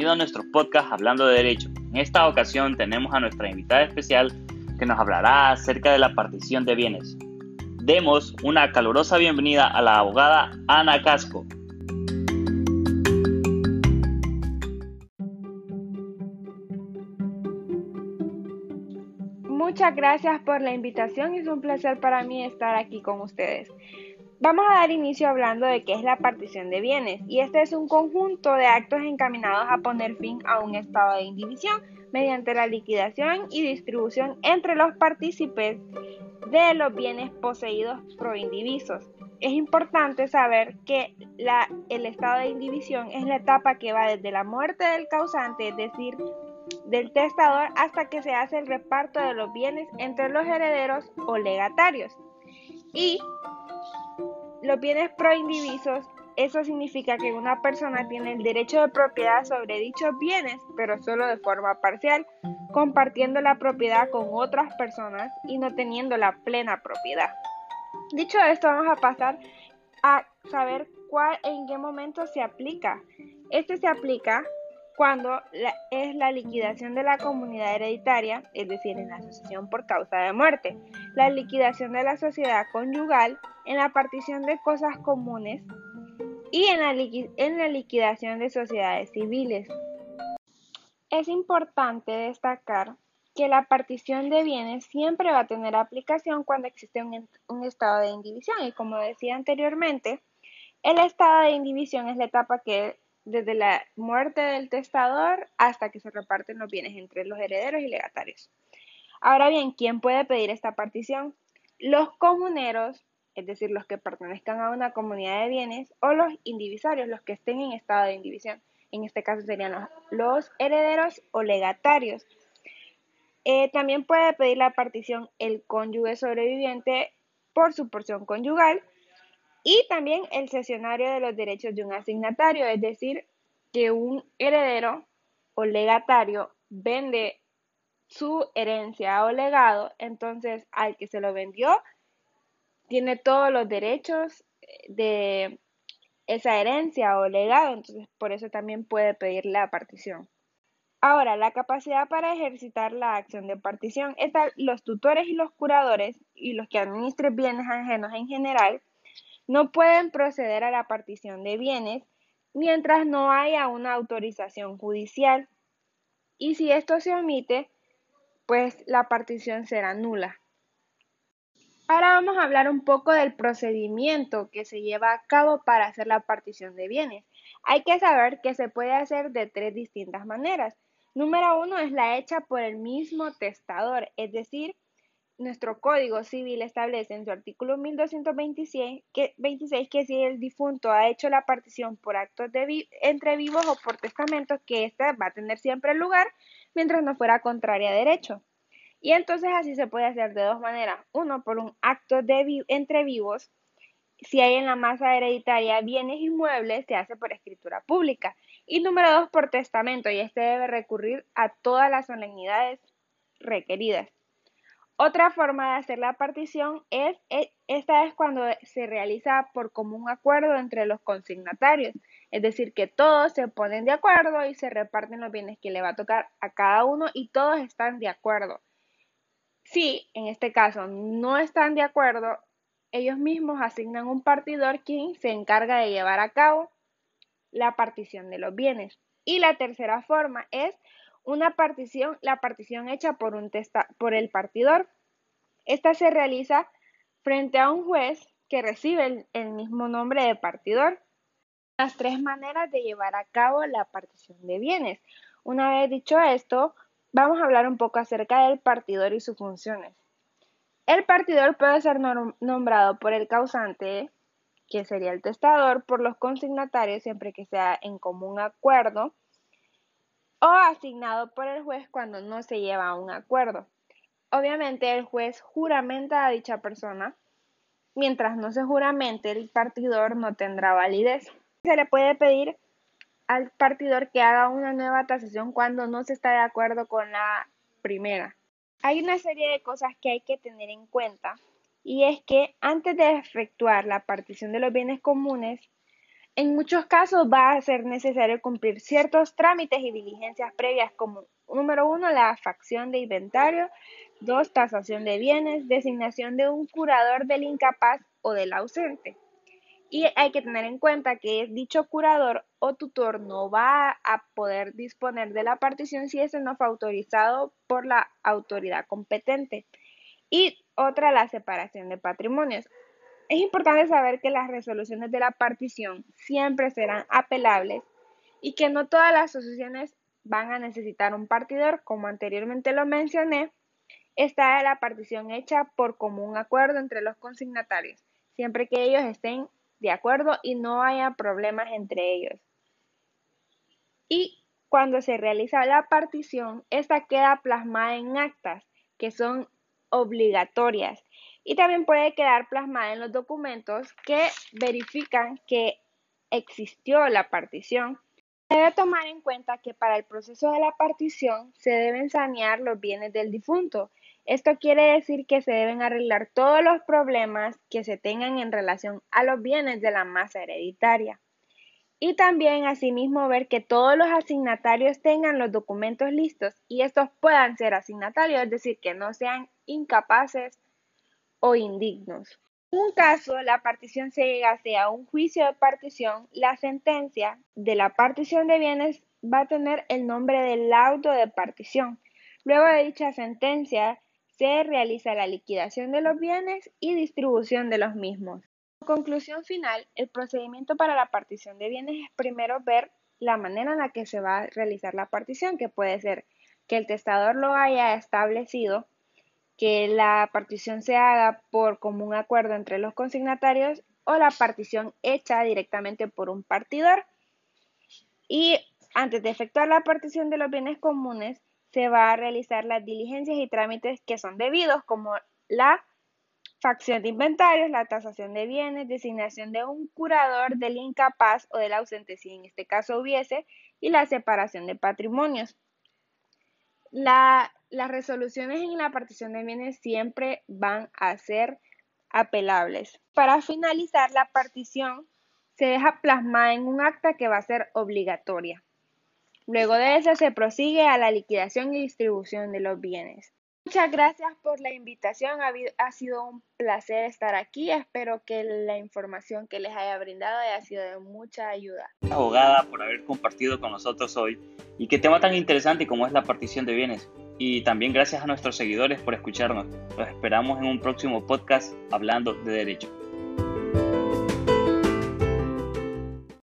bienvenido a nuestro podcast Hablando de Derecho. En esta ocasión tenemos a nuestra invitada especial que nos hablará acerca de la partición de bienes. Demos una calurosa bienvenida a la abogada Ana Casco. Muchas gracias por la invitación, es un placer para mí estar aquí con ustedes. Vamos a dar inicio hablando de qué es la partición de bienes, y este es un conjunto de actos encaminados a poner fin a un estado de indivisión mediante la liquidación y distribución entre los partícipes de los bienes poseídos pro indivisos. Es importante saber que el estado de indivisión es la etapa que va desde la muerte del causante, es decir, del testador, hasta que se hace el reparto de los bienes entre los herederos o legatarios. Y los bienes proindivisos, eso significa que una persona tiene el derecho de propiedad sobre dichos bienes, pero solo de forma parcial, compartiendo la propiedad con otras personas y no teniendo la plena propiedad. Dicho esto, vamos a pasar a saber cuál, en qué momento se aplica. Este se aplica cuando es la liquidación de la comunidad hereditaria, es decir, en la sucesión por causa de muerte, la liquidación de la sociedad conyugal, en la partición de cosas comunes y en la, en la liquidación de sociedades civiles. Es importante destacar que la partición de bienes siempre va a tener aplicación cuando existe un, un, estado de indivisión y como decía anteriormente, el estado de indivisión es la etapa que desde la muerte del testador hasta que se reparten los bienes entre los herederos y legatarios. Ahora bien, ¿quién puede pedir esta partición? Los comuneros, es decir, los que pertenezcan a una comunidad de bienes, o los indivisarios, los que estén en estado de indivisión. En este caso serían los, herederos o legatarios. Eh, también puede pedir la partición el cónyuge sobreviviente por su porción conyugal y también el cesionario de los derechos de un asignatario, es decir, que un heredero o legatario vende su herencia o legado, entonces al que se lo vendió tiene todos los derechos de esa herencia o legado, entonces por eso también puede pedir la partición. Ahora, la capacidad para ejercitar la acción de partición están los tutores y los curadores y los que administren bienes ajenos en general no pueden proceder a la partición de bienes mientras no haya una autorización judicial. Y si esto se omite, pues la partición será nula. Ahora vamos a hablar un poco del procedimiento que se lleva a cabo para hacer la partición de bienes. Hay que saber que se puede hacer de tres distintas maneras. Número uno es la hecha por el mismo testador, es decir, nuestro Código Civil establece en su artículo 1226 que, 26, que si el difunto ha hecho la partición por actos de entre vivos o por testamentos, que ésta va a tener siempre lugar mientras no fuera contraria a derecho. Y entonces así se puede hacer de dos maneras. Uno, por un acto de entre vivos. Si hay en la masa hereditaria bienes inmuebles, se hace por escritura pública. Y número dos, por testamento. Y este debe recurrir a todas las solemnidades requeridas. Otra forma de hacer la partición es, esta es cuando se realiza por común acuerdo entre los consignatarios, es decir, que todos se ponen de acuerdo y se reparten los bienes que le va a tocar a cada uno y todos están de acuerdo. Si en este caso no están de acuerdo, ellos mismos asignan un partidor quien se encarga de llevar a cabo la partición de los bienes. Y la tercera forma es una partición, la partición hecha por, un testa, por el partidor. Esta se realiza frente a un juez que recibe el, el mismo nombre de partidor. Las tres maneras de llevar a cabo la partición de bienes. Una vez dicho esto, vamos a hablar un poco acerca del partidor y sus funciones. El partidor puede ser nombrado por el causante, que sería el testador, por los consignatarios siempre que sea en común acuerdo o asignado por el juez cuando no se lleva a un acuerdo. Obviamente el juez juramenta a dicha persona. Mientras no se juramente, el partidor no tendrá validez. Se le puede pedir al partidor que haga una nueva tasación cuando no se está de acuerdo con la primera. Hay una serie de cosas que hay que tener en cuenta y es que antes de efectuar la partición de los bienes comunes, En muchos casos va a ser necesario cumplir ciertos trámites y diligencias previas como número uno, la facción de inventario, dos, tasación de bienes, designación de un curador del incapaz o del ausente. Y hay que tener en cuenta que dicho curador o tutor no va a poder disponer de la partición si ese no fue autorizado por la autoridad competente. Y otra, la separación de patrimonios. Es importante saber que las resoluciones de la partición siempre serán apelables y que no todas las asociaciones van a necesitar un partidor, como anteriormente lo mencioné. Esta es la partición hecha por común acuerdo entre los consignatarios, siempre que ellos estén de acuerdo y no haya problemas entre ellos. Y cuando se realiza la partición, esta queda plasmada en actas que son obligatorias y también puede quedar plasmada en los documentos que verifican que existió la partición. Se debe tomar en cuenta que para el proceso de la partición se deben sanear los bienes del difunto esto quiere decir que se deben arreglar todos los problemas que se tengan en relación a los bienes de la masa hereditaria. Y también asimismo ver que todos los asignatarios tengan los documentos listos y estos puedan ser asignatarios, es decir, que no sean incapaces o indignos. En un caso, la partición se llegase a un juicio de partición, la sentencia de la partición de bienes va a tener el nombre del laudo de partición. Luego de dicha sentencia, se realiza la liquidación de los bienes y distribución de los mismos. Como conclusión final, el procedimiento para la partición de bienes es primero ver la manera en la que se va a realizar la partición, que puede ser que el testador lo haya establecido, que la partición se haga por común acuerdo entre los consignatarios o la partición hecha directamente por un partidor. Y antes de efectuar la partición de los bienes comunes, se va a realizar las diligencias y trámites que son debidos, como la facción de inventarios, la tasación de bienes, designación de un curador del incapaz o del ausente, si en este caso hubiese, y la separación de patrimonios. Las resoluciones en la partición de bienes siempre van a ser apelables. Para finalizar, la partición se deja plasmada en un acta que va a ser obligatoria. Luego de eso se prosigue a la liquidación y distribución de los bienes. Muchas gracias por la invitación, ha, sido un placer estar aquí, espero que la información que les haya brindado haya sido de mucha ayuda. Abogada por haber compartido con nosotros hoy y qué tema tan interesante como es la partición de bienes. Y también gracias a nuestros seguidores por escucharnos. Los esperamos en un próximo podcast hablando de derecho.